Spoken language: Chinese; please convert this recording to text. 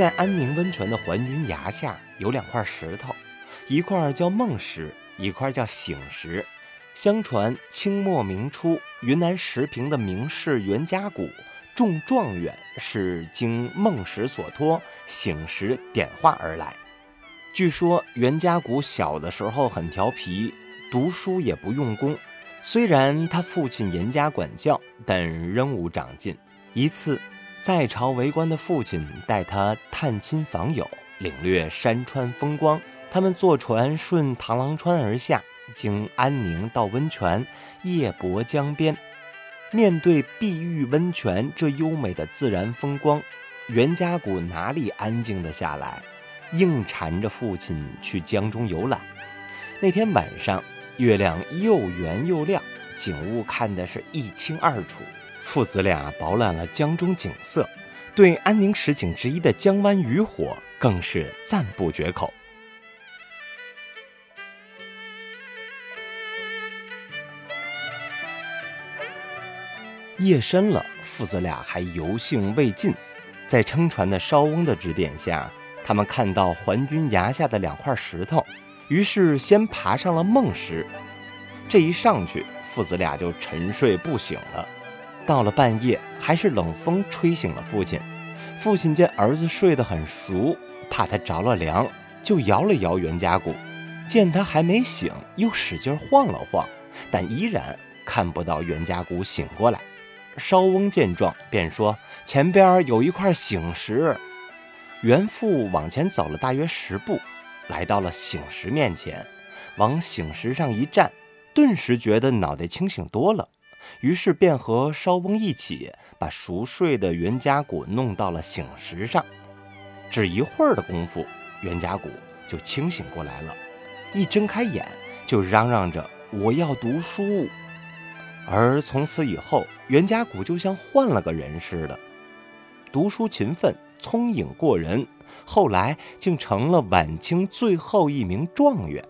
在安宁温泉的环云崖下有两块石头，一块叫梦石，一块叫醒石。相传清末明初，云南石屏的名士袁家谷中状元，是经梦石所托，醒石点化而来。据说袁家谷小的时候很调皮，读书也不用功。虽然他父亲严加管教，但仍无长进。一次，在朝为官的父亲带他探亲访友，领略山川风光。他们坐船顺螳螂川而下。经安宁到温泉，夜泊江边，面对碧玉温泉这优美的自然风光，袁家谷哪里安静得下来？硬缠着父亲去江中游览。那天晚上，月亮又圆又亮，景物看得是一清二楚。父子俩饱览了江中景色，对安宁十景之一的江湾渔火更是赞不绝口。夜深了，父子俩还游兴未尽，在撑船的烧翁的指点下，他们看到环军崖下的两块石头，于是先爬上了梦石。这一上去，父子俩就沉睡不醒了。到了半夜，还是冷风吹醒了父亲。父亲见儿子睡得很熟，怕他着了凉，就摇了摇袁家谷。见他还没醒，又使劲晃了晃，但依然看不到袁家谷醒过来。烧翁见状，便说：“前边有一块醒石。”袁父往前走了大约十步，来到了醒石面前，往醒石上一站，顿时觉得脑袋清醒多了。于是便和烧翁一起把熟睡的袁家谷弄到了醒石上。只一会儿的功夫，袁家谷就清醒过来了，一睁开眼就嚷嚷着：“我要读书。”而从此以后，袁家谷就像换了个人似的，读书勤奋，聪颖过人，后来竟成了晚清最后一名状元。